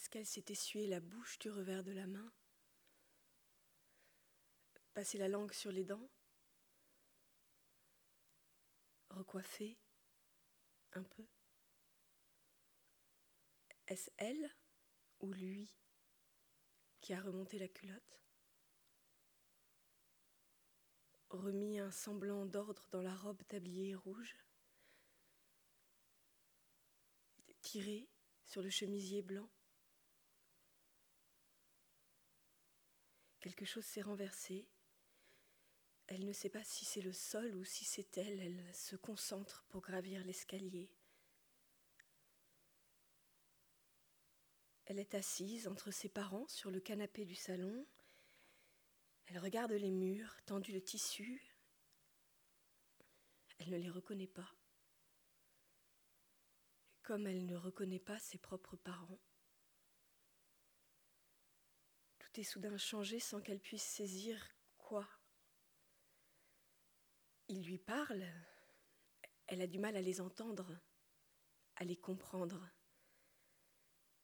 Est-ce qu'elle s'est essuyée la bouche du revers de la main? Passé la langue sur les dents? Recoiffée un peu? Est-ce elle ou lui qui a remonté la culotte? Remis un semblant d'ordre dans la robe tablier rouge? Tiré sur le chemisier blanc? Quelque chose s'est renversé. Elle ne sait pas si c'est le sol ou si c'est elle. Elle se concentre pour gravir l'escalier. Elle est assise entre ses parents sur le canapé du salon. Elle regarde les murs tendus de tissu. Elle ne les reconnaît pas. Comme elle ne reconnaît pas ses propres parents. Tout est soudain changé sans qu'elle puisse saisir quoi? Il lui parle, elle a du mal à les entendre, à les comprendre.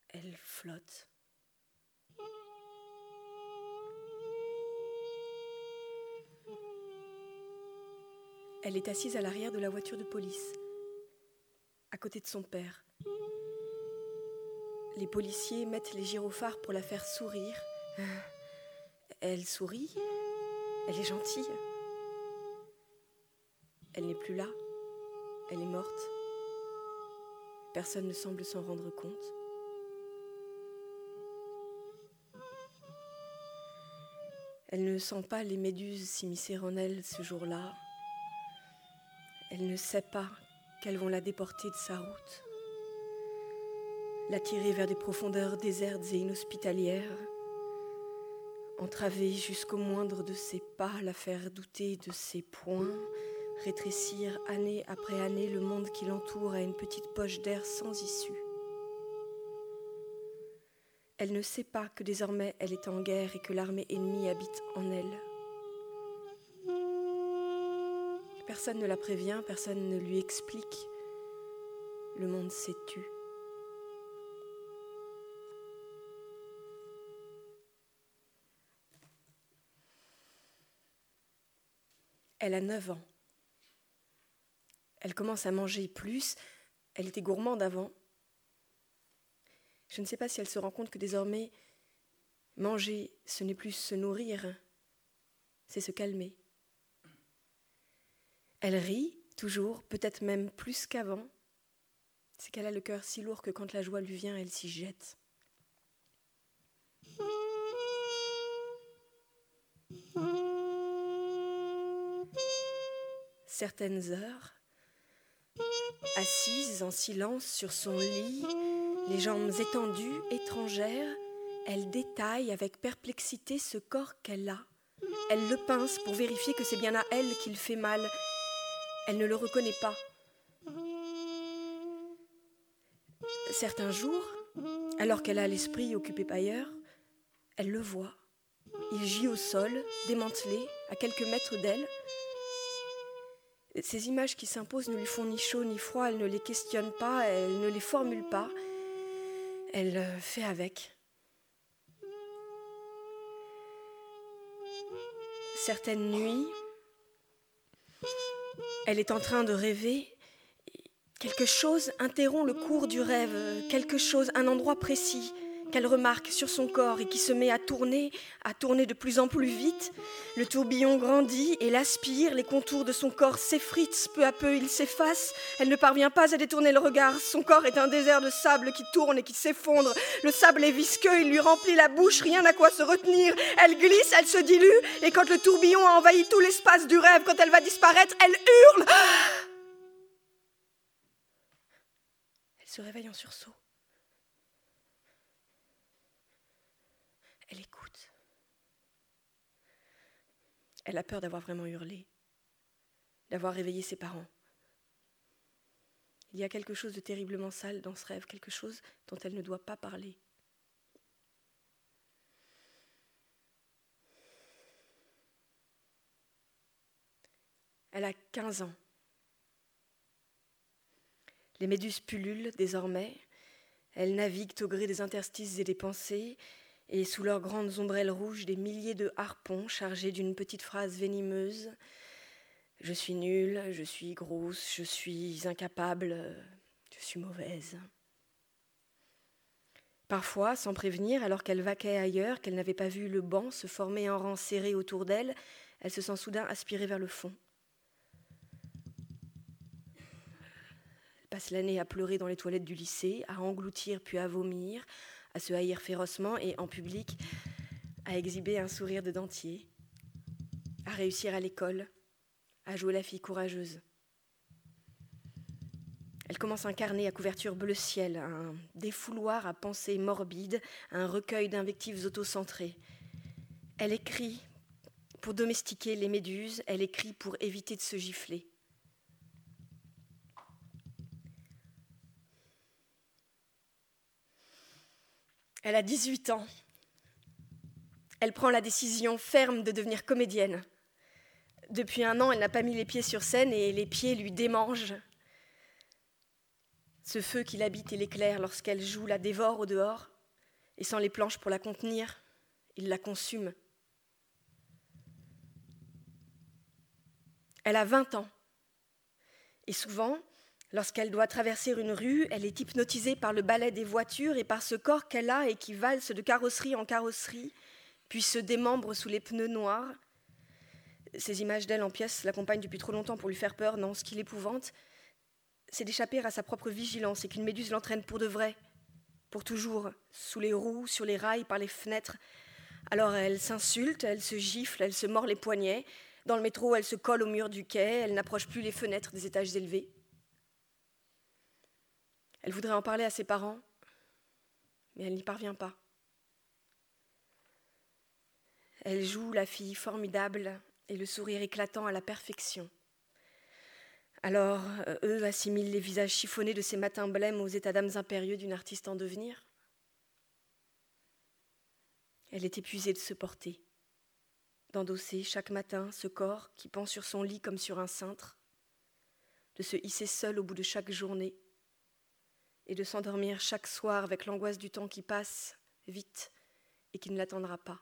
Elle flotte. Elle est assise à l'arrière de la voiture de police, à côté de son père. Les policiers mettent les gyrophares pour la faire sourire. Elle sourit. Elle est gentille. Elle n'est plus là. Elle est morte. Personne ne semble s'en rendre compte. Elle ne sent pas les méduses s'immiscer en elle ce jour-là. Elle ne sait pas qu'elles vont la déporter de sa route, la tirer vers des profondeurs désertes et inhospitalières entraver jusqu'au moindre de ses pas, la faire douter de ses poings, rétrécir année après année le monde qui l'entoure à une petite poche d'air sans issue. Elle ne sait pas que désormais elle est en guerre et que l'armée ennemie habite en elle. Personne ne la prévient, personne ne lui explique. Le monde s'est tu. Elle a 9 ans. Elle commence à manger plus. Elle était gourmande avant. Je ne sais pas si elle se rend compte que désormais, manger, ce n'est plus se nourrir, c'est se calmer. Elle rit, toujours, peut-être même plus qu'avant. C'est qu'elle a le cœur si lourd que quand la joie lui vient, elle s'y jette certaines heures, assise en silence sur son lit, les jambes étendues, étrangères, elle détaille avec perplexité ce corps qu'elle a. Elle le pince pour vérifier que c'est bien à elle qu'il fait mal. Elle ne le reconnaît pas. Certains jours, alors qu'elle a l'esprit occupé ailleurs, elle le voit. Il gît au sol, démantelé, à quelques mètres d'elle, ces images qui s'imposent ne lui font ni chaud ni froid, elle ne les questionne pas, elle ne les formule pas, elle euh, fait avec. Certaines nuits, elle est en train de rêver. Quelque chose interrompt le cours du rêve, quelque chose, un endroit précis qu'elle remarque sur son corps et qui se met à tourner, à tourner de plus en plus vite. Le tourbillon grandit et l'aspire, les contours de son corps s'effritent, peu à peu il s'efface. Elle ne parvient pas à détourner le regard. Son corps est un désert de sable qui tourne et qui s'effondre. Le sable est visqueux, il lui remplit la bouche, rien à quoi se retenir. Elle glisse, elle se dilue, et quand le tourbillon a envahi tout l'espace du rêve, quand elle va disparaître, elle hurle. Elle se réveille en sursaut. Elle écoute. Elle a peur d'avoir vraiment hurlé, d'avoir réveillé ses parents. Il y a quelque chose de terriblement sale dans ce rêve, quelque chose dont elle ne doit pas parler. Elle a 15 ans. Les méduses pullulent désormais. Elles naviguent au gré des interstices et des pensées, et sous leurs grandes ombrelles rouges, des milliers de harpons chargés d'une petite phrase venimeuse. Je suis nulle, je suis grosse, je suis incapable, je suis mauvaise. Parfois, sans prévenir, alors qu'elle vaquait ailleurs, qu'elle n'avait pas vu le banc se former en rang serré autour d'elle, elle se sent soudain aspirée vers le fond. Elle passe l'année à pleurer dans les toilettes du lycée, à engloutir puis à vomir, à se haïr férocement et, en public, à exhiber un sourire de dentier, à réussir à l'école, à jouer la fille courageuse. Elle commence un carnet à couverture bleu ciel, un défouloir à pensées morbides, un recueil d'invectives autocentrées. Elle écrit pour domestiquer les méduses, elle écrit pour éviter de se gifler. Elle a 18 ans. Elle prend la décision ferme de devenir comédienne. Depuis un an, elle n'a pas mis les pieds sur scène et les pieds lui démangent. Ce feu qui l'habite et l'éclaire lorsqu'elle joue la dévore au dehors, et sans les planches pour la contenir, il la consume. Elle a 20 ans. Et souvent, lorsqu'elle doit traverser une rue, elle est hypnotisée par le balai des voitures et par ce corps qu'elle a et qui valse de carrosserie en carrosserie, puis se démembre sous les pneus noirs. Ces images d'elle en pièces l'accompagnent depuis trop longtemps pour lui faire peur, non, ce qui l'épouvante, c'est d'échapper à sa propre vigilance et qu'une méduse l'entraîne pour de vrai, pour toujours, sous les roues, sur les rails, par les fenêtres. Alors elle s'insulte, elle se gifle, elle se mord les poignets. Dans le métro, elle se colle au mur du quai, elle n'approche plus les fenêtres des étages élevés. Elle voudrait en parler à ses parents, mais elle n'y parvient pas. Elle joue la fille formidable et le sourire éclatant à la perfection. Alors, euh, eux assimilent les visages chiffonnés de ces matins blêmes aux états d'âmes impérieux d'une artiste en devenir. Elle est épuisée de se porter, d'endosser chaque matin ce corps qui pend sur son lit comme sur un cintre, de se hisser seule au bout de chaque journée et de s'endormir chaque soir avec l'angoisse du temps qui passe vite et qui ne l'attendra pas.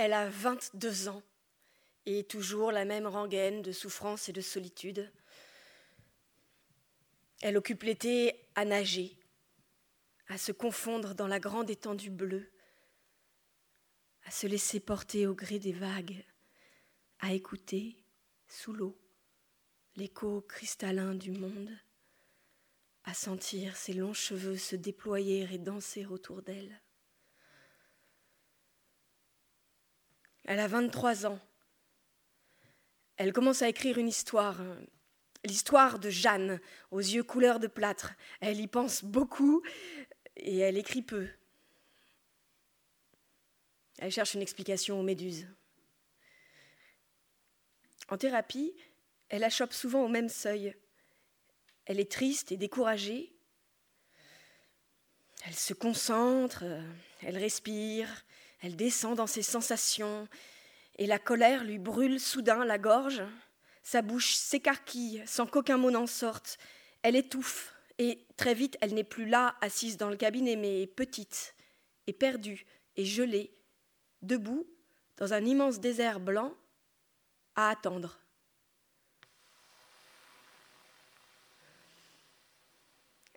Elle a 22 ans et toujours la même rengaine de souffrance et de solitude. Elle occupe l'été à nager, à se confondre dans la grande étendue bleue, à se laisser porter au gré des vagues, à écouter, sous l'eau, l'écho cristallin du monde, à sentir ses longs cheveux se déployer et danser autour d'elle. Elle a 23 ans. Elle commence à écrire une histoire, hein. l'histoire de Jeanne, aux yeux couleur de plâtre. Elle y pense beaucoup et elle écrit peu. Elle cherche une explication aux méduses. En thérapie, elle achoppe souvent au même seuil. Elle est triste et découragée. Elle se concentre, elle respire, elle descend dans ses sensations, et la colère lui brûle soudain la gorge. Sa bouche s'écarquille sans qu'aucun mot n'en sorte. Elle étouffe, et très vite elle n'est plus là, assise dans le cabinet, mais petite, et perdue, et gelée, debout, dans un immense désert blanc, à attendre.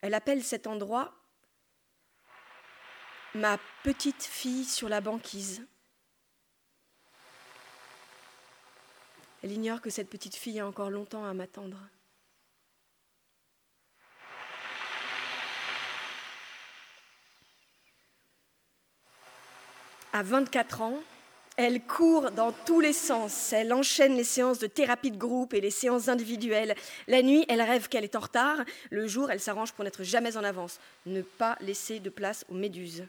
Elle appelle cet endroit ma petite fille sur la banquise. Elle ignore que cette petite fille a encore longtemps à m'attendre. À 24 ans, elle court dans tous les sens. Elle enchaîne les séances de thérapie de groupe et les séances individuelles. La nuit, elle rêve qu'elle est en retard. Le jour, elle s'arrange pour n'être jamais en avance. Ne pas laisser de place aux méduses.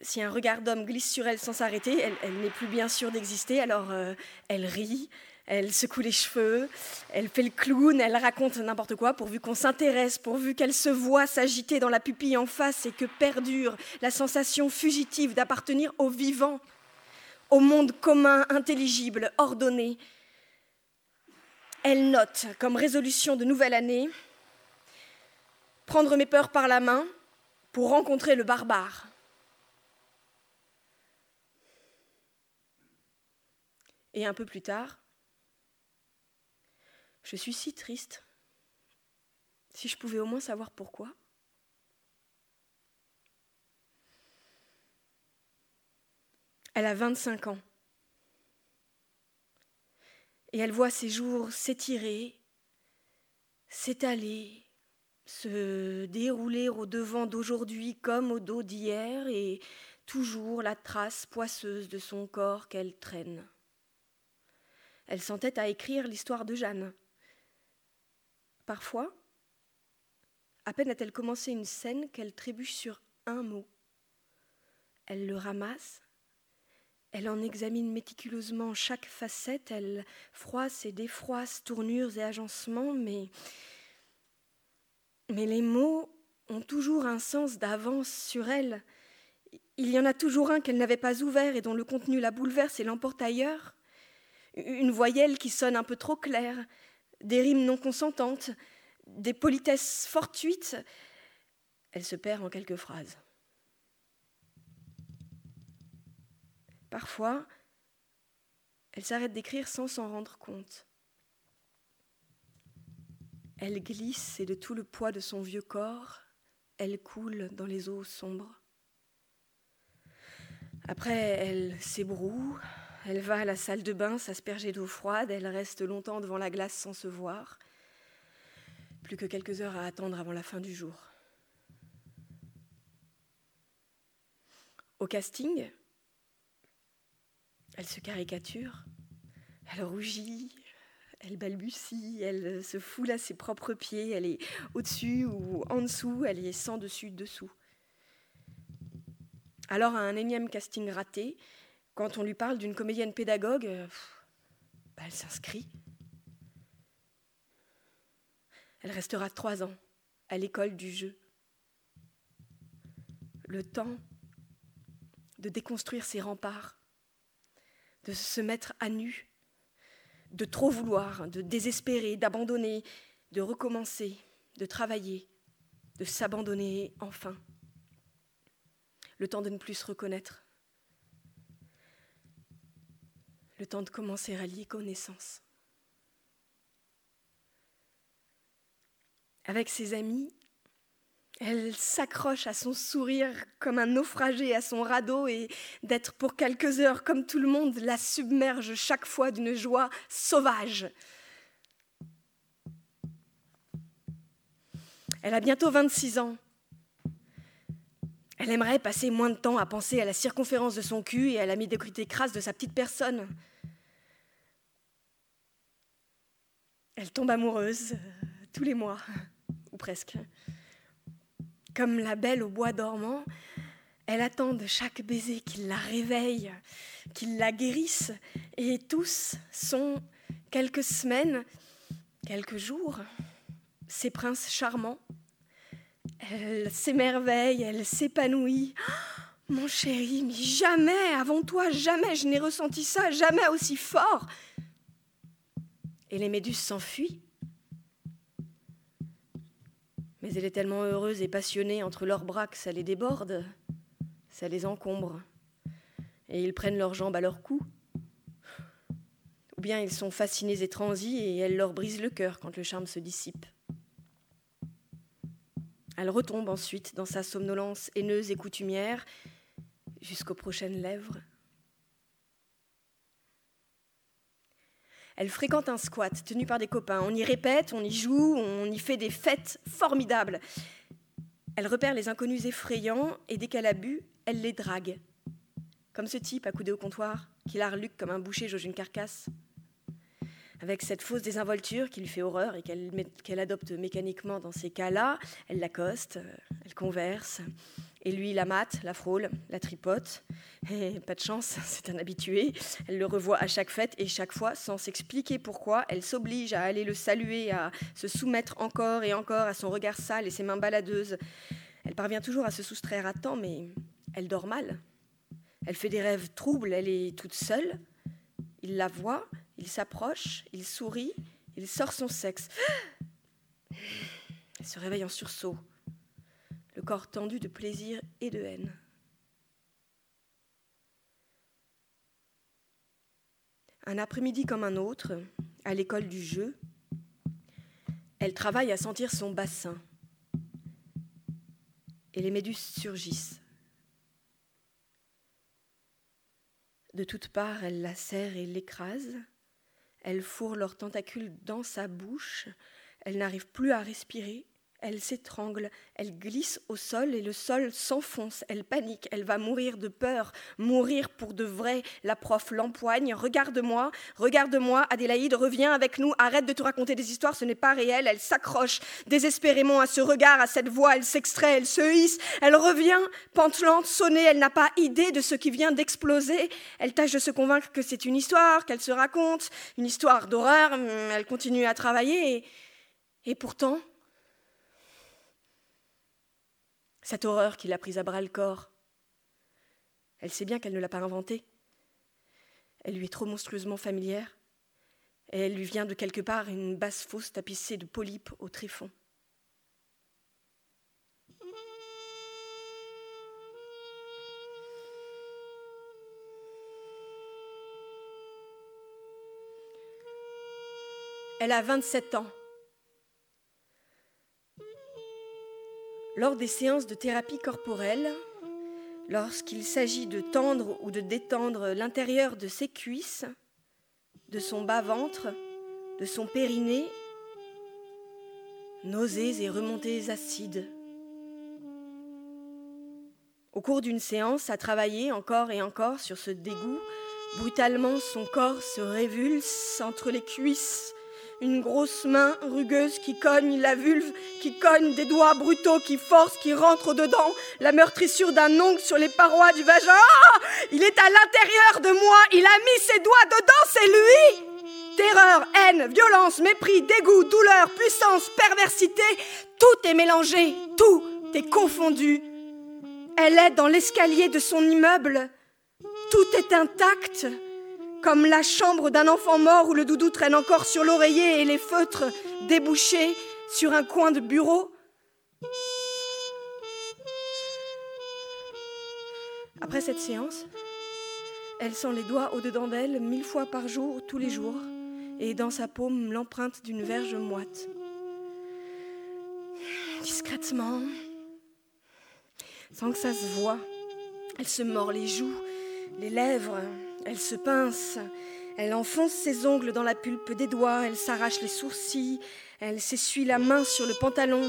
Si un regard d'homme glisse sur elle sans s'arrêter, elle, n'est plus bien sûre d'exister, alors euh, elle rit, elle secoue les cheveux, elle fait le clown, elle raconte n'importe quoi pourvu qu'on s'intéresse, pourvu qu'elle se voit s'agiter dans la pupille en face et que perdure la sensation fugitive d'appartenir au vivant au monde commun, intelligible, ordonné. Elle note comme résolution de nouvelle année prendre mes peurs par la main pour rencontrer le barbare. Et un peu plus tard, je suis si triste. Si je pouvais au moins savoir pourquoi. Elle a 25 ans. Et elle voit ses jours s'étirer, s'étaler, se dérouler au devant d'aujourd'hui comme au dos d'hier, et toujours la trace poisseuse de son corps qu'elle traîne. Elle s'entête à écrire l'histoire de Jeanne. Parfois, à peine a-t-elle commencé une scène qu'elle trébuche sur un mot. Elle le ramasse, elle en examine méticuleusement chaque facette, elle froisse et défroisse tournures et agencements, mais, mais les mots ont toujours un sens d'avance sur elle. Il y en a toujours un qu'elle n'avait pas ouvert et dont le contenu la bouleverse et l'emporte ailleurs. Une voyelle qui sonne un peu trop claire, des rimes non consentantes, des politesses fortuites. Elle se perd en quelques phrases. Parfois, elle s'arrête d'écrire sans s'en rendre compte. Elle glisse et de tout le poids de son vieux corps, elle coule dans les eaux sombres. Après, elle s'ébroue, elle va à la salle de bain s'asperger d'eau froide, elle reste longtemps devant la glace sans se voir. Plus que quelques heures à attendre avant la fin du jour. Au casting, elle se caricature, elle rougit, elle balbutie, elle se foule à ses propres pieds, elle est au-dessus ou en dessous, elle est sans dessus dessous. Alors à un énième casting raté, quand on lui parle d'une comédienne pédagogue, bah, elle s'inscrit. Elle restera trois ans à l'école du jeu. Le temps de déconstruire ses remparts, de se mettre à nu, de trop vouloir, de désespérer, d'abandonner, de recommencer, de travailler, de s'abandonner enfin. Le temps de ne plus se reconnaître. Le temps de commencer à lier connaissance. Avec ses amis, elle s'accroche à son sourire comme un naufragé à son radeau et d'être pour quelques heures comme tout le monde la submerge chaque fois d'une joie sauvage. Elle a bientôt 26 ans. Elle aimerait passer moins de temps à penser à la circonférence de son cul et à la médiocrité crasse de sa petite personne. Elle tombe amoureuse euh, tous les mois, ou presque. Comme la belle au bois dormant, elle attend de chaque baiser qu'il la réveille, qu'il la guérisse, et tous sont quelques semaines, quelques jours, ces princes charmants. Elle s'émerveille, elle s'épanouit. mon chéri, mais jamais, avant toi, jamais je n'ai ressenti ça, jamais aussi fort. Et les méduses s'enfuient mais elle est tellement heureuse et passionnée entre leurs bras que ça les déborde, ça les encombre. Et ils prennent leurs jambes à leur cou. Ou bien ils sont fascinés et transis et elle leur brise le cœur quand le charme se dissipe. Elle retombe ensuite dans sa somnolence haineuse et coutumière jusqu'aux prochaines lèvres. Elle fréquente un squat tenu par des copains. On y répète, on y joue, on y fait des fêtes formidables. Elle repère les inconnus effrayants et dès qu'elle a bu, elle les drague. Comme ce type accoudé au comptoir, qui l'arluque comme un boucher jauge une carcasse. Avec cette fausse désinvolture qui lui fait horreur et qu'elle adopte mécaniquement dans ces cas-là, elle l'accoste, elle converse, et lui la mate, la frôle, la tripote. Et pas de chance, c'est un habitué. Elle le revoit à chaque fête et chaque fois, sans s'expliquer pourquoi, elle s'oblige à aller le saluer, à se soumettre encore et encore à son regard sale et ses mains baladeuses. Elle parvient toujours à se soustraire à temps, mais elle dort mal. Elle fait des rêves troubles, elle est toute seule. Il la voit, il s'approche, il sourit, il sort son sexe. Elle se réveille en sursaut, le corps tendu de plaisir et de haine. Un après-midi comme un autre, à l'école du jeu, elle travaille à sentir son bassin. Et les méduses surgissent. De toutes parts, elle la serre et l'écrase. Elles fourrent leurs tentacules dans sa bouche. Elle n'arrive plus à respirer. Elle s'étrangle, elle glisse au sol et le sol s'enfonce. Elle panique, elle va mourir de peur, mourir pour de vrai. La prof l'empoigne. Regarde-moi, regarde-moi, Adélaïde, reviens avec nous, arrête de te raconter des histoires, ce n'est pas réel. Elle s'accroche désespérément à ce regard, à cette voix, elle s'extrait, elle se hisse, elle revient, pantelante, sonnée, elle n'a pas idée de ce qui vient d'exploser. Elle tâche de se convaincre que c'est une histoire, qu'elle se raconte, une histoire d'horreur. Elle continue à travailler et pourtant, cette horreur qui l'a prise à bras le corps. Elle sait bien qu'elle ne l'a pas inventée. Elle lui est trop monstrueusement familière, et elle lui vient de quelque part une basse fosse tapissée de polypes au tréfonds. Elle a 27 ans. Lors des séances de thérapie corporelle, lorsqu'il s'agit de tendre ou de détendre l'intérieur de ses cuisses, de son bas-ventre, de son périnée, nausées et remontées acides. Au cours d'une séance, à travailler encore et encore sur ce dégoût, brutalement son corps se révulse entre les cuisses une grosse main rugueuse qui cogne la vulve, qui cogne des doigts brutaux qui forcent, qui rentrent dedans, la meurtrissure d'un ongle sur les parois du vagin. Ah il est à l'intérieur de moi, il a mis ses doigts dedans, c'est lui. Terreur, haine, violence, mépris, dégoût, douleur, puissance, perversité, tout est mélangé, tout est confondu. Elle est dans l'escalier de son immeuble, tout est intact comme la chambre d'un enfant mort où le doudou traîne encore sur l'oreiller et les feutres débouchés sur un coin de bureau. Après cette séance, elle sent les doigts au-dedans d'elle mille fois par jour, tous les jours, et dans sa paume l'empreinte d'une verge moite. Discrètement, sans que ça se voie, elle se mord les joues, les lèvres, elle se pince, elle enfonce ses ongles dans la pulpe des doigts, elle s'arrache les sourcils, elle s'essuie la main sur le pantalon.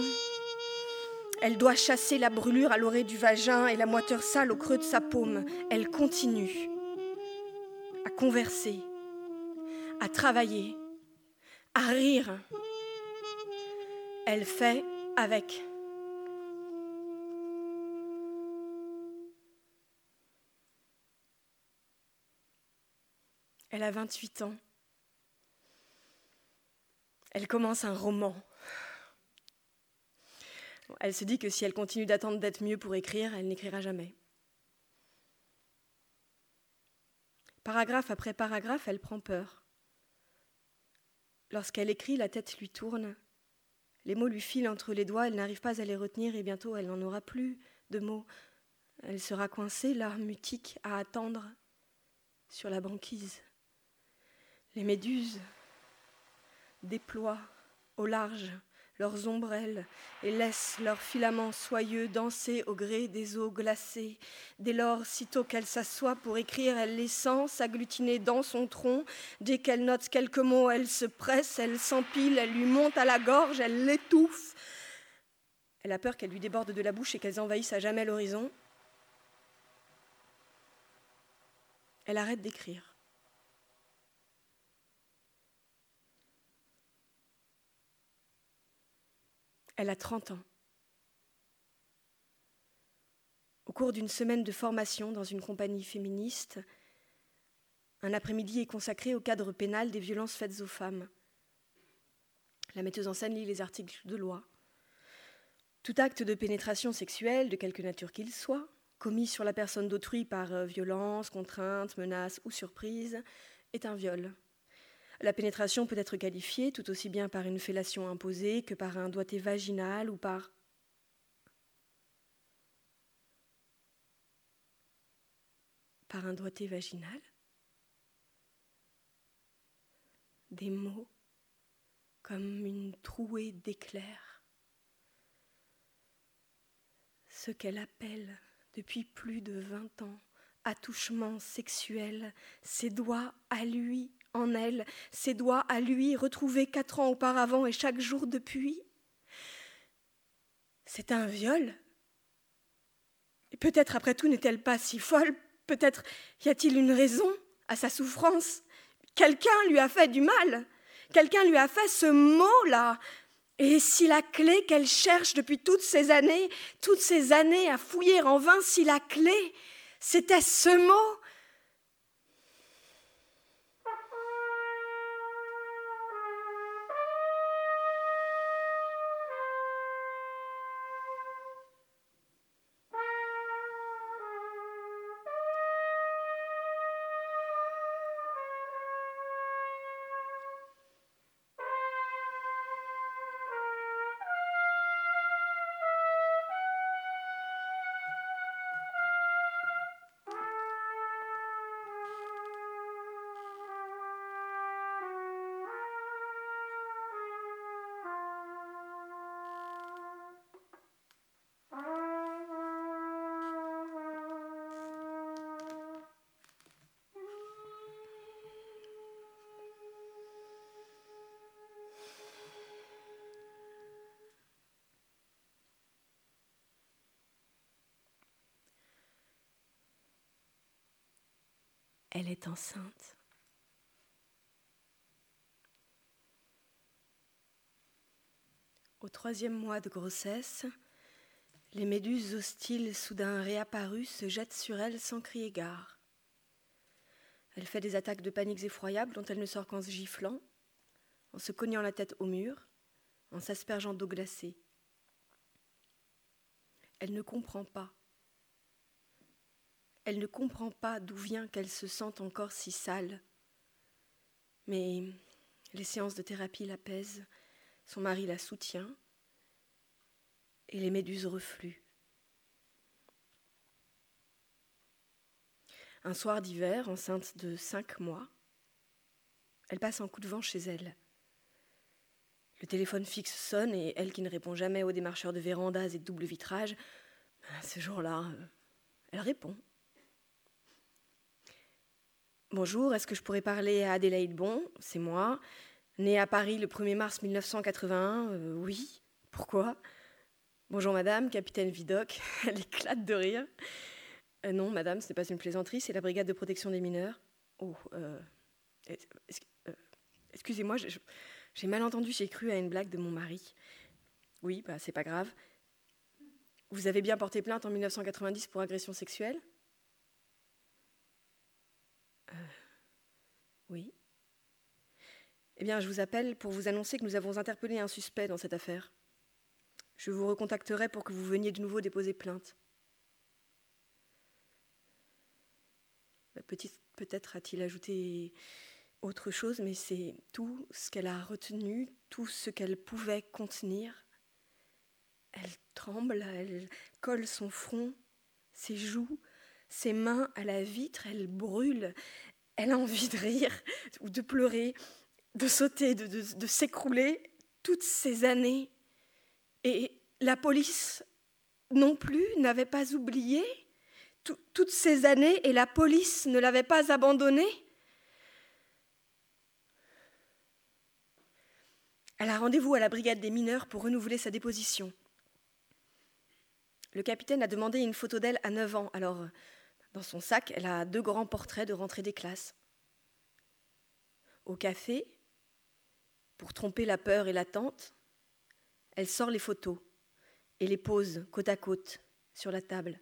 Elle doit chasser la brûlure à l'oreille du vagin et la moiteur sale au creux de sa paume. Elle continue à converser, à travailler, à rire. Elle fait avec. Elle a 28 ans. Elle commence un roman. Elle se dit que si elle continue d'attendre d'être mieux pour écrire, elle n'écrira jamais. Paragraphe après paragraphe, elle prend peur. Lorsqu'elle écrit, la tête lui tourne. Les mots lui filent entre les doigts, elle n'arrive pas à les retenir et bientôt elle n'en aura plus de mots. Elle sera coincée là, mutique, à attendre sur la banquise. Les méduses déploient au large leurs ombrelles et laissent leurs filaments soyeux danser au gré des eaux glacées. Dès lors, sitôt qu'elle s'assoit pour écrire, elle les sent s'agglutiner dans son tronc. Dès qu'elle note quelques mots, elle se presse, elle s'empile, elle lui monte à la gorge, elle l'étouffe. Elle a peur qu'elle lui déborde de la bouche et qu'elles envahissent à jamais l'horizon. Elle arrête d'écrire. Elle a 30 ans. Au cours d'une semaine de formation dans une compagnie féministe, un après-midi est consacré au cadre pénal des violences faites aux femmes. La metteuse en scène lit les articles de loi. Tout acte de pénétration sexuelle, de quelque nature qu'il soit, commis sur la personne d'autrui par euh, violence, contrainte, menace ou surprise, est un viol. La pénétration peut être qualifiée tout aussi bien par une fellation imposée que par un doigté vaginal ou par par un doigté vaginal Des mots comme une trouée d'éclairs. Ce qu'elle appelle depuis plus de vingt ans attouchement sexuel, ses doigts à lui en elle, ses doigts à lui retrouvés quatre ans auparavant et chaque jour depuis. C'est un viol. Et peut-être après tout n'est-elle pas si folle? Peut-être y a-t-il une raison à sa souffrance? Quelqu'un lui a fait du mal. Quelqu'un lui a fait ce mot-là. Et si la clé qu'elle cherche depuis toutes ces années, toutes ces années à fouiller en vain, si la clé, c'était ce mot elle est enceinte. Au troisième mois de grossesse, les méduses hostiles soudain réapparues se jettent sur elle sans crier gare. Elle fait des attaques de paniques effroyables dont elle ne sort qu'en se giflant, en se cognant la tête au mur, en s'aspergeant d'eau glacée. Elle ne comprend pas elle ne comprend pas d'où vient qu'elle se sente encore si sale. Mais les séances de thérapie l'apaisent, son mari la soutient, et les méduses refluent. Un soir d'hiver, enceinte de cinq mois, elle passe en coup de vent chez elle. Le téléphone fixe sonne et elle qui ne répond jamais aux démarcheurs de vérandas et de double vitrage, ce jour-là, elle répond. Bonjour, est-ce que je pourrais parler à Adélaïde Bon? C'est moi. Née à Paris le 1er mars 1981 euh, Oui. Pourquoi? Bonjour madame, capitaine Vidocq. Elle éclate de rire. Euh, non, madame, ce n'est pas une plaisanterie, c'est la brigade de protection des mineurs. Oh, euh, excusez-moi, j'ai mal entendu, j'ai cru à une blague de mon mari. Oui, bah, c'est pas grave. Vous avez bien porté plainte en 1990 pour agression sexuelle euh, oui. Eh bien, je vous appelle pour vous annoncer que nous avons interpellé un suspect dans cette affaire. Je vous recontacterai pour que vous veniez de nouveau déposer plainte. Bah, peut-être a-t-il ajouté autre chose, mais c'est tout ce qu'elle a retenu, tout ce qu'elle pouvait contenir. Elle tremble, elle colle son front, ses joues, ses mains à la vitre, elle brûle, elle a envie de rire ou de pleurer, de sauter, de, s'écrouler. Toutes ces années, Et la police non plus n'avait pas oublié toutes ces années et la police ne l'avait pas abandonné. Elle a rendez-vous à la brigade des mineurs pour renouveler sa déposition. Le capitaine a demandé une photo d'elle à 9 ans. Alors, dans son sac, elle a deux grands portraits de rentrée des classes. Au café, pour tromper la peur et l'attente, elle sort les photos et les pose côte à côte sur la table.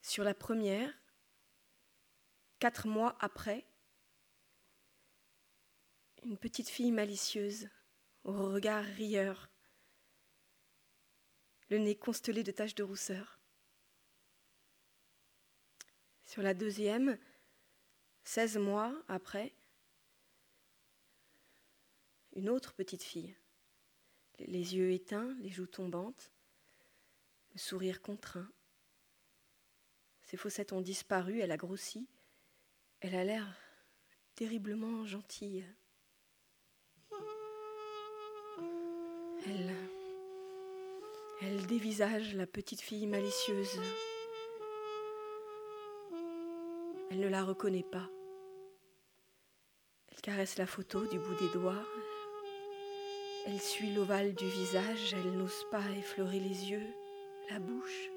Sur la première, quatre mois après, une petite fille malicieuse, au regard rieur, le nez constellé de taches de rousseur. Sur la deuxième, seize mois après, une autre petite fille, les yeux éteints, les joues tombantes, le sourire contraint. Ses fossettes ont disparu, elle a grossi, elle a l'air terriblement gentille. Elle elle dévisage la petite fille malicieuse. Elle ne la reconnaît pas. Elle caresse la photo du bout des doigts. Elle suit l'ovale du visage. Elle n'ose pas effleurer les yeux, la bouche.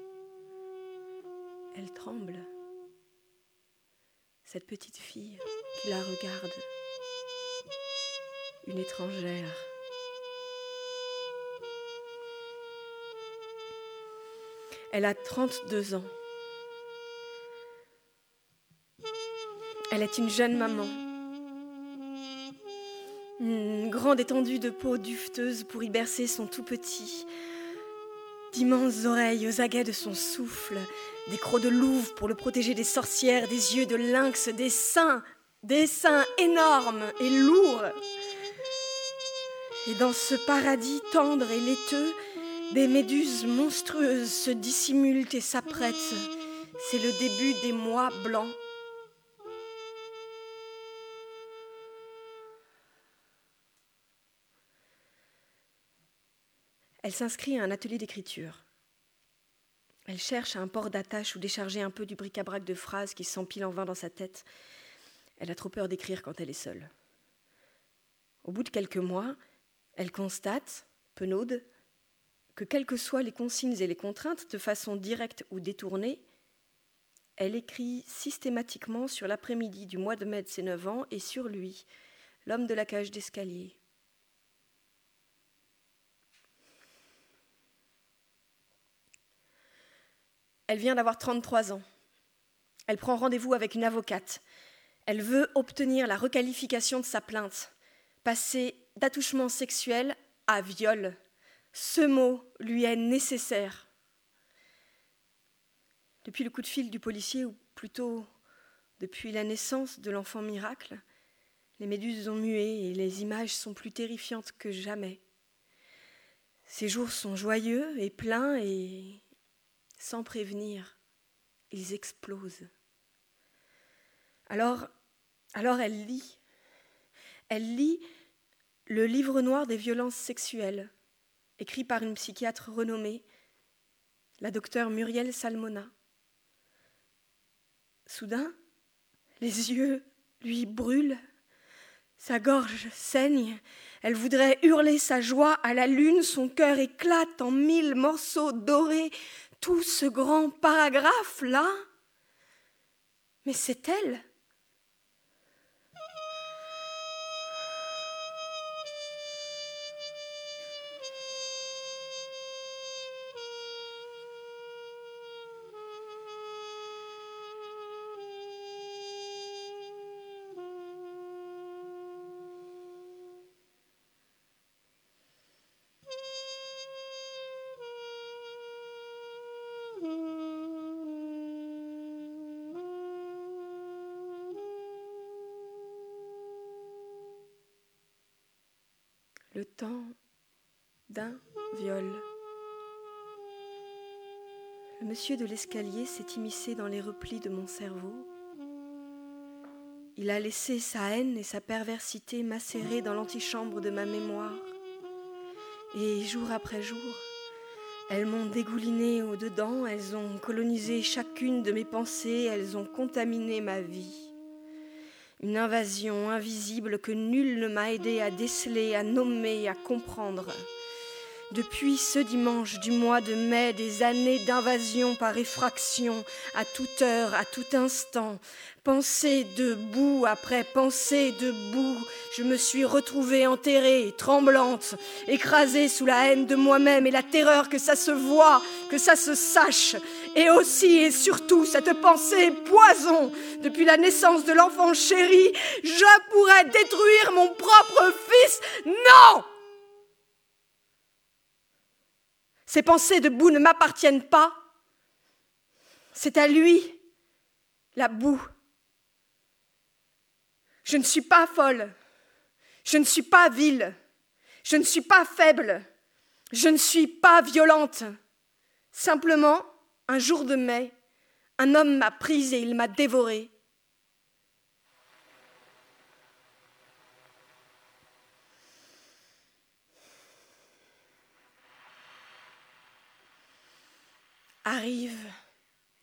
Elle tremble. Cette petite fille qui la regarde. Une étrangère. Elle a 32 ans. Elle est une jeune maman. Une grande étendue de peau duveteuse pour y bercer son tout petit. D'immenses oreilles aux aguets de son souffle. Des crocs de louve pour le protéger des sorcières, des yeux de lynx, des seins, des seins énormes et lourds. Et dans ce paradis tendre et laiteux, des méduses monstrueuses se dissimulent et s'apprêtent. C'est le début des mois blancs. Elle s'inscrit à un atelier d'écriture. Elle cherche un port d'attache ou décharger un peu du bric-à-brac de phrases qui s'empilent en vain dans sa tête. Elle a trop peur d'écrire quand elle est seule. Au bout de quelques mois, elle constate, penaude, que quelles que soient les consignes et les contraintes, de façon directe ou détournée, elle écrit systématiquement sur l'après-midi du mois de mai de ses neuf ans et sur lui, l'homme de la cage d'escalier. Elle vient d'avoir 33 ans. Elle prend rendez-vous avec une avocate. Elle veut obtenir la requalification de sa plainte, passer d'attouchement sexuel à viol ce mot lui est nécessaire. Depuis le coup de fil du policier, ou plutôt depuis la naissance de l'enfant miracle, les méduses ont mué et les images sont plus terrifiantes que jamais. Ces jours sont joyeux et pleins et, sans prévenir, ils explosent. Alors, alors elle lit. Elle lit le livre noir des violences sexuelles écrit par une psychiatre renommée, la docteure Muriel Salmona. Soudain, les yeux lui brûlent, sa gorge saigne, elle voudrait hurler sa joie à la lune, son cœur éclate en mille morceaux dorés, tout ce grand paragraphe-là. Mais c'est elle monsieur de l'escalier s'est immiscé dans les replis de mon cerveau. il a laissé sa haine et sa perversité macérer dans l'antichambre de ma mémoire. Et jour après jour, elles m'ont dégouliné au-dedans, elles ont colonisé chacune de mes pensées, elles ont contaminé ma vie. Une invasion invisible que nul ne m'a aidé à déceler, à nommer, à comprendre. Depuis ce dimanche du mois de mai, des années d'invasion par effraction, à toute heure, à tout instant, pensée debout après pensée debout, je me suis retrouvée enterrée, tremblante, écrasée sous la haine de moi-même et la terreur que ça se voit, que ça se sache, et aussi et surtout cette pensée poison. Depuis la naissance de l'enfant chéri, je pourrais détruire mon propre fils. Non! Ces pensées de boue ne m'appartiennent pas. C'est à lui, la boue. Je ne suis pas folle. Je ne suis pas vile. Je ne suis pas faible. Je ne suis pas violente. Simplement, un jour de mai, un homme m'a prise et il m'a dévorée. Arrive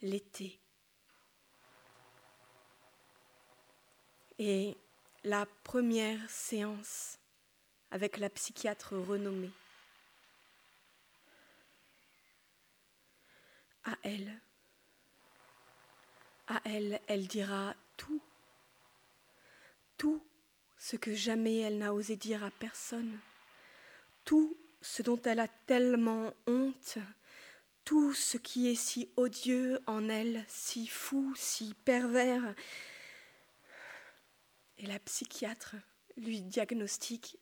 l'été. Et la première séance avec la psychiatre renommée. À elle, à elle, elle dira tout, tout ce que jamais elle n'a osé dire à personne, tout ce dont elle a tellement honte tout ce qui est si odieux en elle, si fou, si pervers. Et la psychiatre lui diagnostique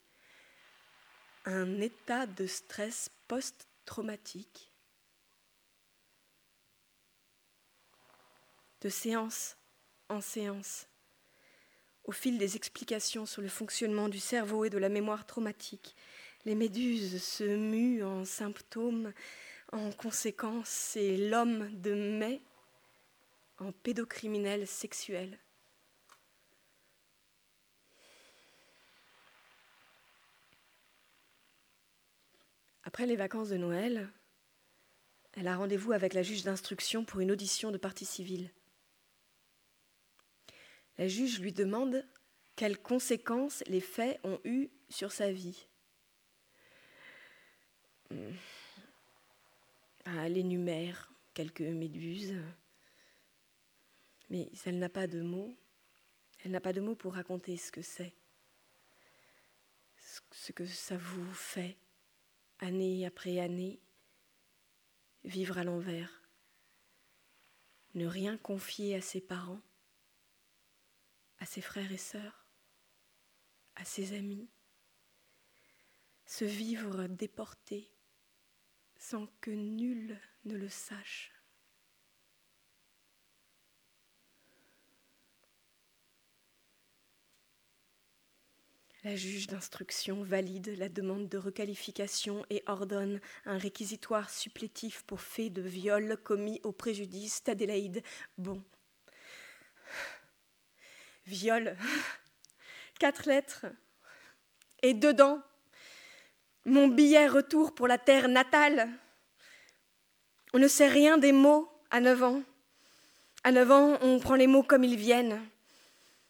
un état de stress post-traumatique. De séance en séance, au fil des explications sur le fonctionnement du cerveau et de la mémoire traumatique, les méduses se muent en symptômes en conséquence, c'est l'homme de mai en pédocriminel sexuel. Après les vacances de Noël, elle a rendez-vous avec la juge d'instruction pour une audition de partie civile. La juge lui demande quelles conséquences les faits ont eues sur sa vie. Elle énumère quelques méduses, mais elle n'a pas de mots. Elle n'a pas de mots pour raconter ce que c'est, ce que ça vous fait, année après année, vivre à l'envers, ne rien confier à ses parents, à ses frères et sœurs, à ses amis, se vivre déporté, sans que nul ne le sache. La juge d'instruction valide la demande de requalification et ordonne un réquisitoire supplétif pour fait de viol commis au préjudice d'Adélaïde Bon. Viol. Quatre lettres. Et dedans, mon billet retour pour la terre natale. On ne sait rien des mots à 9 ans. À 9 ans, on prend les mots comme ils viennent.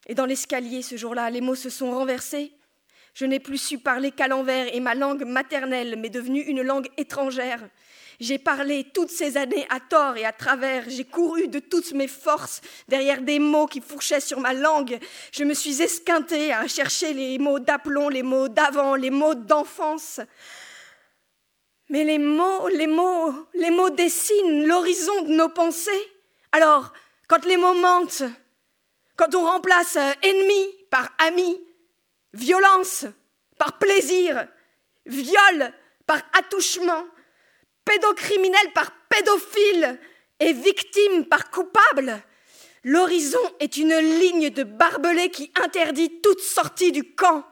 Et dans l'escalier, ce jour-là, les mots se sont renversés. Je n'ai plus su parler qu'à l'envers et ma langue maternelle m'est devenue une langue étrangère. J'ai parlé toutes ces années à tort et à travers, j'ai couru de toutes mes forces derrière des mots qui fourchaient sur ma langue. Je me suis esquintée à chercher les mots d'aplomb, les mots d'avant, les mots d'enfance. Mais les mots, les mots, les mots dessinent l'horizon de nos pensées. Alors, quand les mots mentent, quand on remplace ennemi par ami, violence par plaisir, viol par attouchement, pédocriminel par pédophile et victime par coupable. L'horizon est une ligne de barbelés qui interdit toute sortie du camp.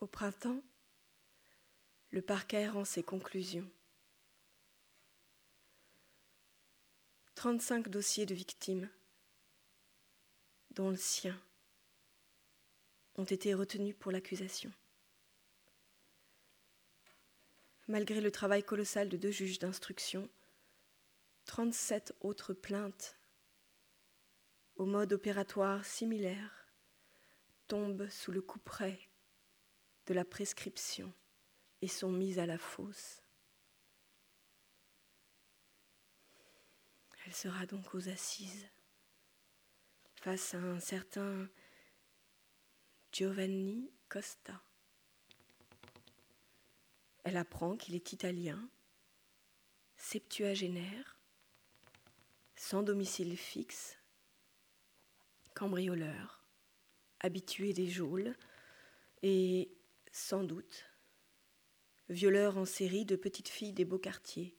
Au printemps, le parquet rend ses conclusions. 35 dossiers de victimes, dont le sien, ont été retenus pour l'accusation. Malgré le travail colossal de deux juges d'instruction, 37 autres plaintes au mode opératoire similaire tombent sous le couperet de la prescription et sont mises à la fosse. Elle sera donc aux assises face à un certain Giovanni Costa. Elle apprend qu'il est italien, septuagénaire, sans domicile fixe, cambrioleur, habitué des geôles et, sans doute, violeur en série de petites filles des beaux quartiers.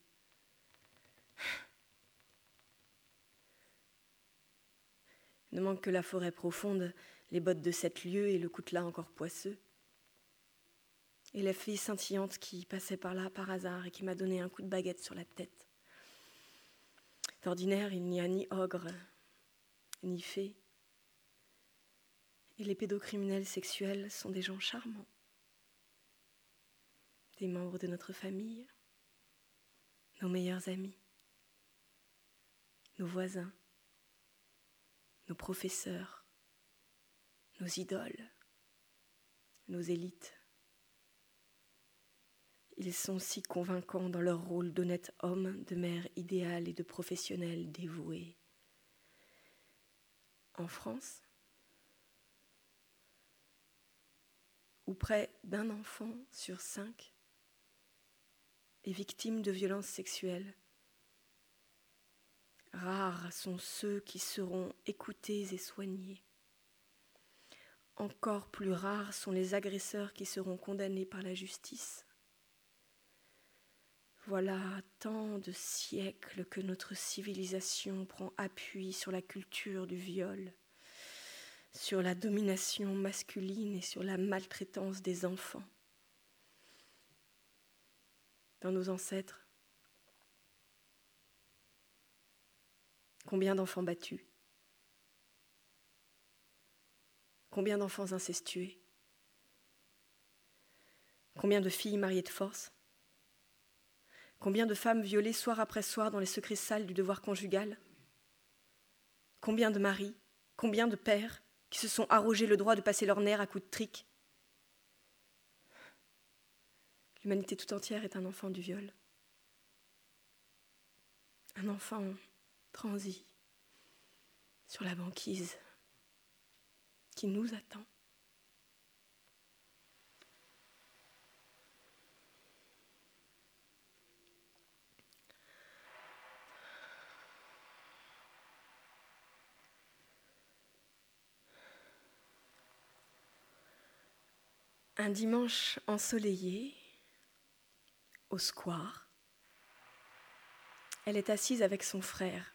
Ne manque que la forêt profonde, les bottes de sept lieues et le coutelas encore poisseux. Et la fille scintillante qui passait par là par hasard et qui m'a donné un coup de baguette sur la tête. D'ordinaire, il n'y a ni ogre, ni fée. Et les pédocriminels sexuels sont des gens charmants, membres de notre famille, nos meilleurs amis, nos voisins, nos professeurs, nos idoles, nos élites. Ils sont si convaincants dans leur rôle d'honnêtes hommes, de mères idéales et de professionnels dévoués. En France, où près d'un enfant sur cinq est victime de violences sexuelles, rares sont ceux qui seront écoutés et soignés. Encore plus rares sont les agresseurs qui seront condamnés par la justice. Voilà tant de siècles que notre civilisation prend appui sur la culture du viol, sur la domination masculine et sur la maltraitance des enfants. Dans nos ancêtres, combien d'enfants battus. Combien d'enfants incestués Combien de filles mariées de force. Combien de femmes violées soir après soir dans les secrets sales du devoir conjugal. Combien de maris, combien de pères qui se sont arrogés le droit de passer leur nerfs à coups de trique L'humanité tout entière est un enfant du viol. Un enfant transi sur la banquise qui nous attend. Un dimanche ensoleillé, au square, elle est assise avec son frère.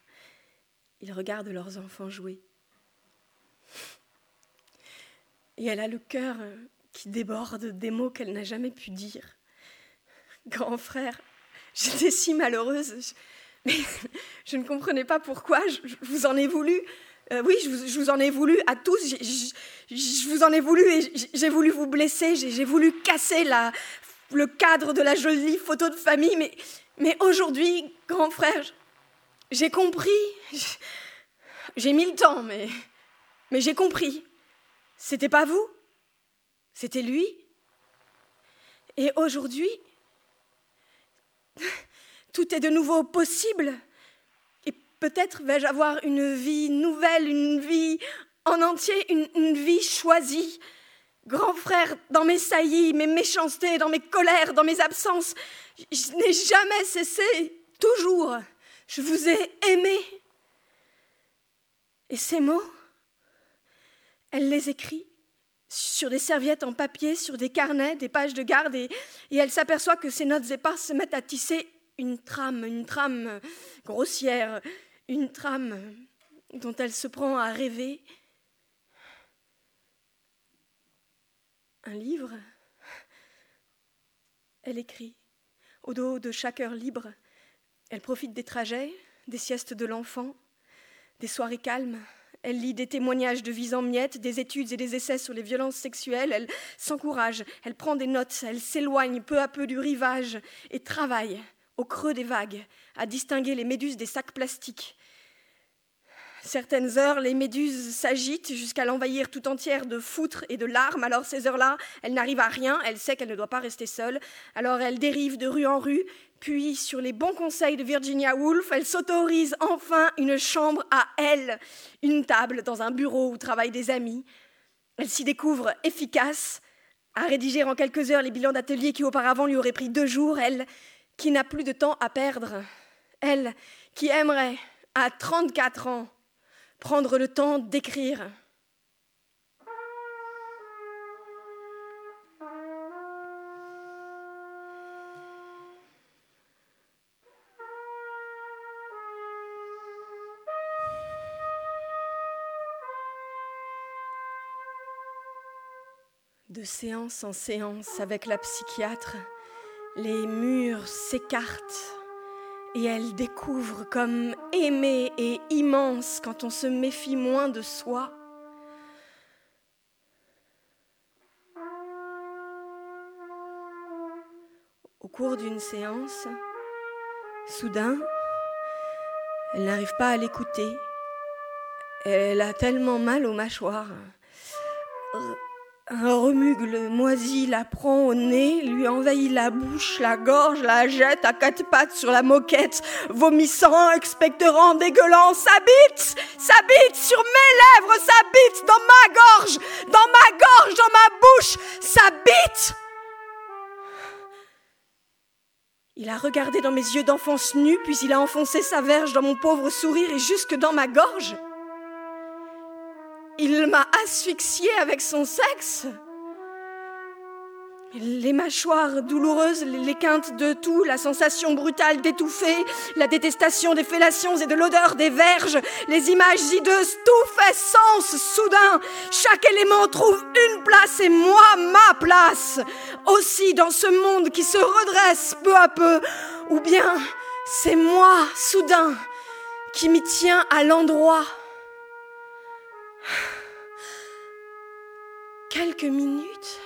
Ils regardent leurs enfants jouer. Et elle a le cœur qui déborde des mots qu'elle n'a jamais pu dire. Grand frère, j'étais si malheureuse, mais je ne comprenais pas pourquoi, je vous en ai voulu. Euh, oui, je vous, en ai voulu à tous. Je, vous en ai voulu et j'ai voulu vous blesser. J'ai voulu casser la, le cadre de la jolie photo de famille. Mais, aujourd'hui, grand frère, j'ai compris. J'ai mis le temps, mais, j'ai compris. C'était pas vous, c'était lui. Et aujourd'hui, tout est de nouveau possible. Peut-être vais-je avoir une vie nouvelle, une vie en entier, une, vie choisie. Grand frère, dans mes saillies, mes méchancetés, dans mes colères, dans mes absences, je n'ai jamais cessé, toujours, je vous ai aimé. Et ces mots, elle les écrit sur des serviettes en papier, sur des carnets, des pages de garde, et, elle s'aperçoit que ces notes éparses se mettent à tisser une trame, une trame grossière, une trame dont elle se prend à rêver. Un livre Elle écrit. Au dos de chaque heure libre, elle profite des trajets, des siestes de l'enfant, des soirées calmes. Elle lit des témoignages de vies en miettes, des études et des essais sur les violences sexuelles. Elle s'encourage, elle prend des notes, elle s'éloigne peu à peu du rivage et travaille au creux des vagues à distinguer les méduses des sacs plastiques, Certaines heures, les méduses s'agitent jusqu'à l'envahir tout entière de foutre et de larmes. Alors ces heures-là, elle n'arrive à rien, elle sait qu'elle ne doit pas rester seule. Alors elle dérive de rue en rue, puis sur les bons conseils de Virginia Woolf, elle s'autorise enfin une chambre à elle, une table dans un bureau où travaillent des amis. Elle s'y découvre efficace, à rédiger en quelques heures les bilans d'atelier qui auparavant lui auraient pris deux jours, elle qui n'a plus de temps à perdre, elle qui aimerait, à 34 ans, prendre le temps d'écrire. De séance en séance avec la psychiatre, les murs s'écartent et elle découvre comme aimer et immense quand on se méfie moins de soi. Au cours d'une séance, soudain, elle n'arrive pas à l'écouter. Elle a tellement mal aux mâchoires. Un remugle moisi la prend au nez, lui envahit la bouche, la gorge, la jette à quatre pattes sur la moquette, vomissant, expectorant, dégueulant, s'habite, s'habite sur mes lèvres, s'habite dans ma gorge, dans ma gorge, dans ma bouche, s'habite. Il a regardé dans mes yeux d'enfance nue, puis il a enfoncé sa verge dans mon pauvre sourire et jusque dans ma gorge. Il m'a asphyxiée avec son sexe. Les mâchoires douloureuses, les quintes de tout, la sensation brutale d'étouffer, la détestation des fellations et de l'odeur des verges, les images hideuses, tout fait sens soudain. Chaque élément trouve une place et moi ma place. Aussi dans ce monde qui se redresse peu à peu, ou bien c'est moi soudain qui m'y tient à l'endroit. Quelques minutes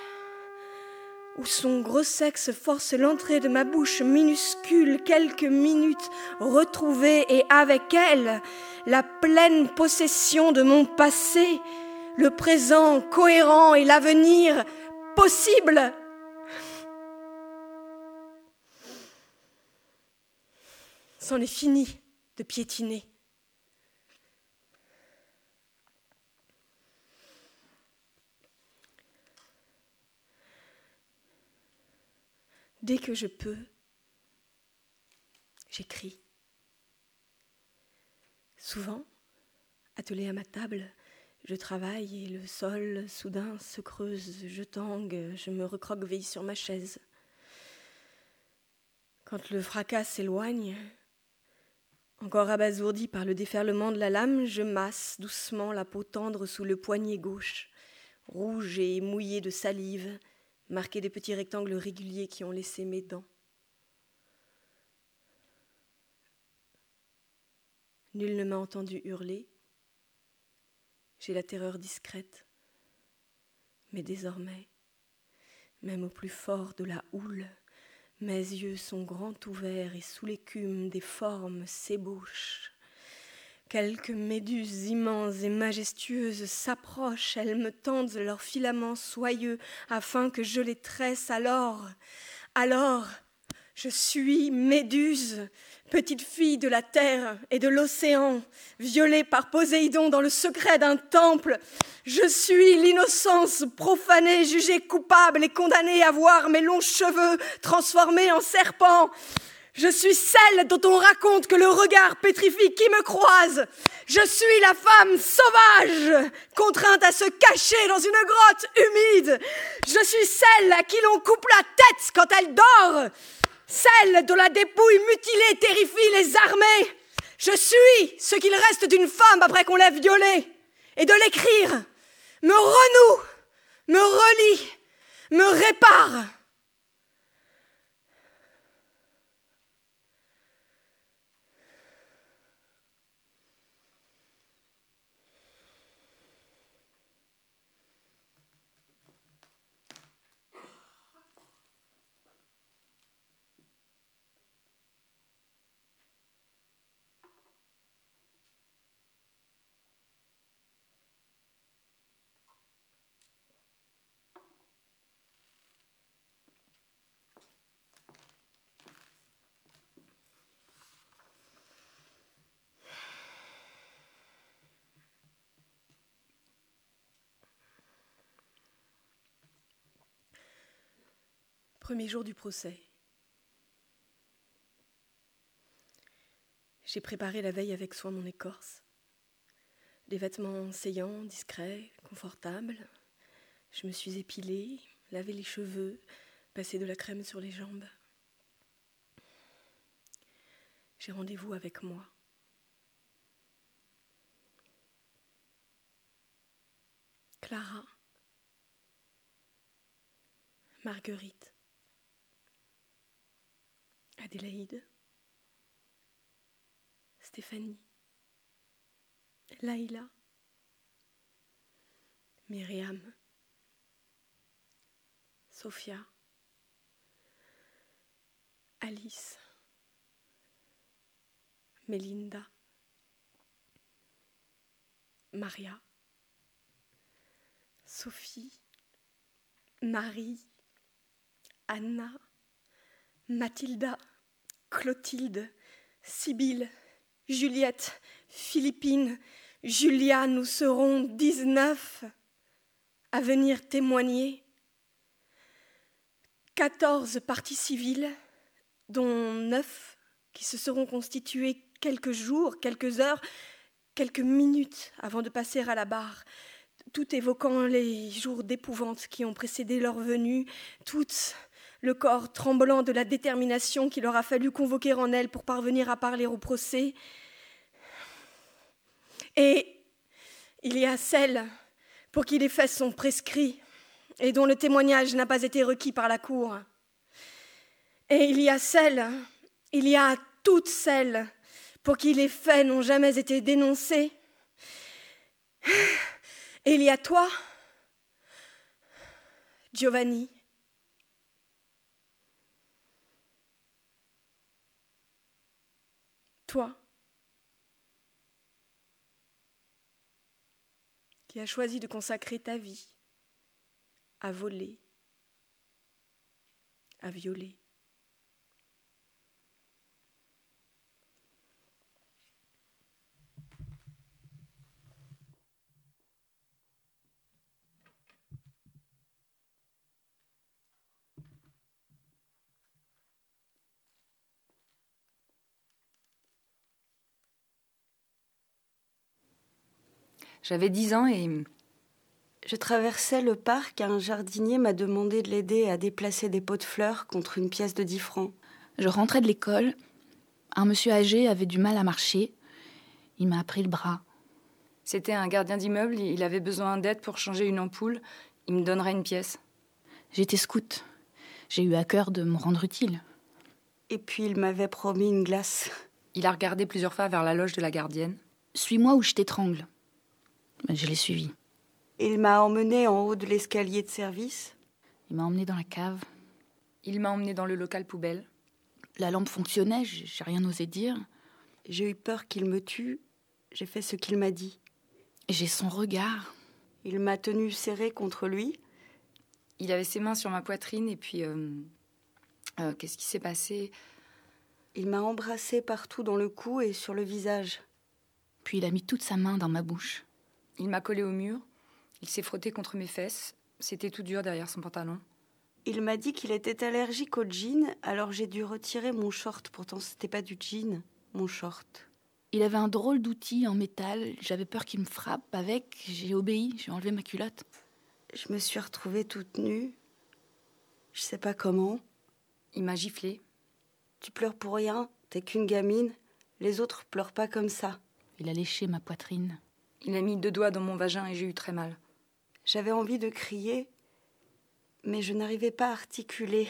où son gros sexe force l'entrée de ma bouche minuscule, quelques minutes retrouvées et avec elle la pleine possession de mon passé, le présent cohérent et l'avenir possible. C'en est fini de piétiner. Dès que je peux, j'écris. Souvent, attelé à ma table, je travaille et le sol soudain se creuse, je tangue, je me recroqueville sur ma chaise. Quand le fracas s'éloigne, encore abasourdi par le déferlement de la lame, je masse doucement la peau tendre sous le poignet gauche, rouge et mouillée de salive, marqué des petits rectangles réguliers qui ont laissé mes dents. Nul ne m'a entendu hurler. J'ai la terreur discrète. Mais désormais, même au plus fort de la houle, mes yeux sont grands ouverts et sous l'écume des formes s'ébauchent. Quelques méduses immenses et majestueuses s'approchent, elles me tendent leurs filaments soyeux afin que je les tresse alors. Alors, je suis Méduse, petite fille de la terre et de l'océan, violée par Poséidon dans le secret d'un temple. Je suis l'innocence profanée, jugée coupable et condamnée à voir mes longs cheveux transformés en serpents. Je suis celle dont on raconte que le regard pétrifie qui me croise. Je suis la femme sauvage, contrainte à se cacher dans une grotte humide. Je suis celle à qui l'on coupe la tête quand elle dort. Celle dont la dépouille mutilée terrifie les armées. Je suis ce qu'il reste d'une femme après qu'on l'ait violée. Et de l'écrire me renoue, me relie, me répare. Premier jour du procès. J'ai préparé la veille avec soin mon écorce. Des vêtements saillants, discrets, confortables. Je me suis épilée, lavé les cheveux, passé de la crème sur les jambes. J'ai rendez-vous avec moi. Clara, Marguerite, Adélaïde, Stéphanie, Laïla, Myriam, Sophia, Alice, Melinda, Maria, Sophie, Marie, Anna, Mathilda, Clotilde, Sibylle, Juliette, Philippine, Julia, nous serons dix-neuf à venir témoigner. Quatorze parties civiles, dont neuf qui se seront constituées quelques jours, quelques heures, quelques minutes avant de passer à la barre, tout évoquant les jours d'épouvante qui ont précédé leur venue, toutes le corps tremblant de la détermination qu'il aura fallu convoquer en elles pour parvenir à parler au procès. Et il y a celles pour qui les faits sont prescrits et dont le témoignage n'a pas été requis par la Cour. Et il y a celles, il y a toutes celles pour qui les faits n'ont jamais été dénoncés. Et il y a toi, Giovanni, toi, qui as choisi de consacrer ta vie à voler, à violer. J'avais dix ans et je traversais le parc, un jardinier m'a demandé de l'aider à déplacer des pots de fleurs contre une pièce de dix francs. Je rentrais de l'école. Un monsieur âgé avait du mal à marcher. Il m'a pris le bras. C'était un gardien d'immeuble, il avait besoin d'aide pour changer une ampoule. Il me donnerait une pièce. J'étais scout. J'ai eu à cœur de me rendre utile. Et puis il m'avait promis une glace. Il a regardé plusieurs fois vers la loge de la gardienne. Suis-moi ou je t'étrangle. Je l'ai suivi. Il m'a emmené en haut de l'escalier de service. Il m'a emmené dans la cave. Il m'a emmené dans le local poubelle. La lampe fonctionnait, j'ai rien osé dire. J'ai eu peur qu'il me tue. J'ai fait ce qu'il m'a dit. J'ai son regard. Il m'a tenu serré contre lui. Il avait ses mains sur ma poitrine et puis. Euh, euh, qu'est-ce qui s'est passé? Il m'a embrassé partout dans le cou et sur le visage. Puis il a mis toute sa main dans ma bouche. Il m'a collé au mur. Il s'est frotté contre mes fesses. C'était tout dur derrière son pantalon. Il m'a dit qu'il était allergique au jean, alors j'ai dû retirer mon short. Pourtant, c'était pas du jean, mon short. Il avait un drôle d'outil en métal. J'avais peur qu'il me frappe avec. J'ai obéi. J'ai enlevé ma culotte. Je me suis retrouvée toute nue. Je sais pas comment. Il m'a giflé. Tu pleures pour rien. T'es qu'une gamine. Les autres pleurent pas comme ça. Il a léché ma poitrine. Il a mis deux doigts dans mon vagin et j'ai eu très mal. J'avais envie de crier, mais je n'arrivais pas à articuler.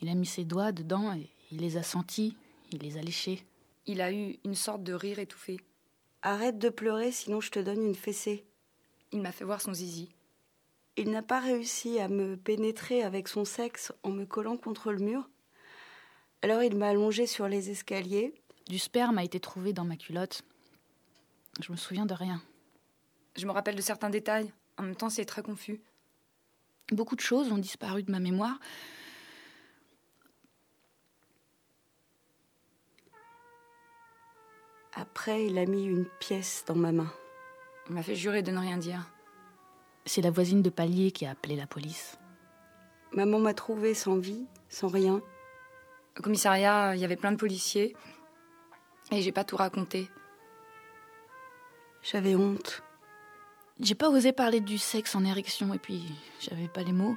Il a mis ses doigts dedans et il les a sentis, il les a léchés. Il a eu une sorte de rire étouffé. Arrête de pleurer, sinon je te donne une fessée. Il m'a fait voir son zizi. Il n'a pas réussi à me pénétrer avec son sexe en me collant contre le mur. Alors il m'a allongé sur les escaliers. Du sperme a été trouvé dans ma culotte. Je me souviens de rien. Je me rappelle de certains détails. En même temps, c'est très confus. Beaucoup de choses ont disparu de ma mémoire. Après, il a mis une pièce dans ma main. Il m'a fait jurer de ne rien dire. C'est la voisine de palier qui a appelé la police. Maman m'a trouvée sans vie, sans rien. Au commissariat, il y avait plein de policiers. Et j'ai pas tout raconté. J'avais honte. J'ai pas osé parler du sexe en érection et puis j'avais pas les mots.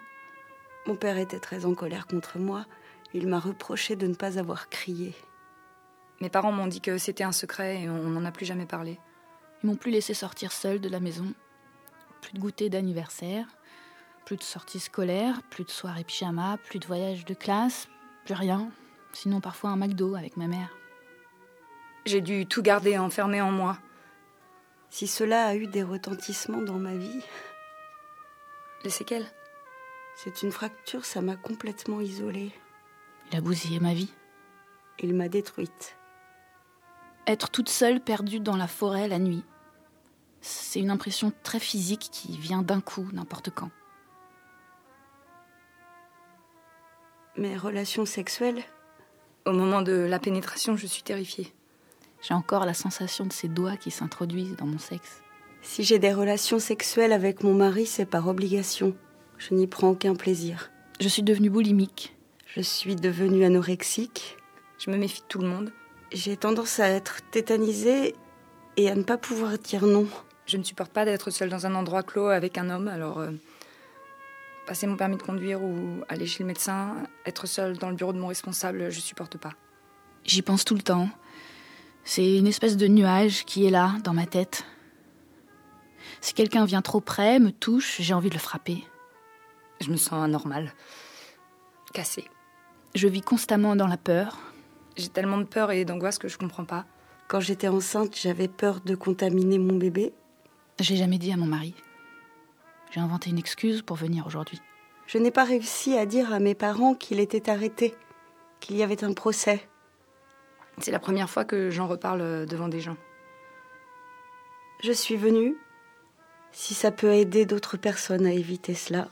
Mon père était très en colère contre moi. Il m'a reproché de ne pas avoir crié. Mes parents m'ont dit que c'était un secret et on n'en a plus jamais parlé. Ils m'ont plus laissé sortir seule de la maison. Plus de goûter d'anniversaire, plus de sorties scolaires, plus de soirées pyjama, plus de voyages de classe, plus rien. Sinon parfois un McDo avec ma mère. J'ai dû tout garder enfermé en moi. Si cela a eu des retentissements dans ma vie. Les séquelles C'est une fracture, ça m'a complètement isolée. Il a bousillé ma vie. Il m'a détruite. Être toute seule, perdue dans la forêt la nuit. C'est une impression très physique qui vient d'un coup, n'importe quand. Mes relations sexuelles Au moment de la pénétration, je suis terrifiée. J'ai encore la sensation de ses doigts qui s'introduisent dans mon sexe. Si j'ai des relations sexuelles avec mon mari, c'est par obligation. Je n'y prends aucun plaisir. Je suis devenue boulimique. Je suis devenue anorexique. Je me méfie de tout le monde. J'ai tendance à être tétanisée et à ne pas pouvoir dire non. Je ne supporte pas d'être seule dans un endroit clos avec un homme, alors euh, passer mon permis de conduire ou aller chez le médecin, être seule dans le bureau de mon responsable, je supporte pas. J'y pense tout le temps. C'est une espèce de nuage qui est là, dans ma tête. Si quelqu'un vient trop près, me touche, j'ai envie de le frapper. Je me sens anormale. Cassée. Je vis constamment dans la peur. J'ai tellement de peur et d'angoisse que je comprends pas. Quand j'étais enceinte, j'avais peur de contaminer mon bébé. J'ai jamais dit à mon mari. J'ai inventé une excuse pour venir aujourd'hui. Je n'ai pas réussi à dire à mes parents qu'il était arrêté, qu'il y avait un procès. C'est la première fois que j'en reparle euh, devant des gens. Je suis venue. Si ça peut aider d'autres personnes à éviter cela.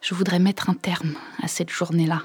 Je voudrais mettre un terme à cette journée-là.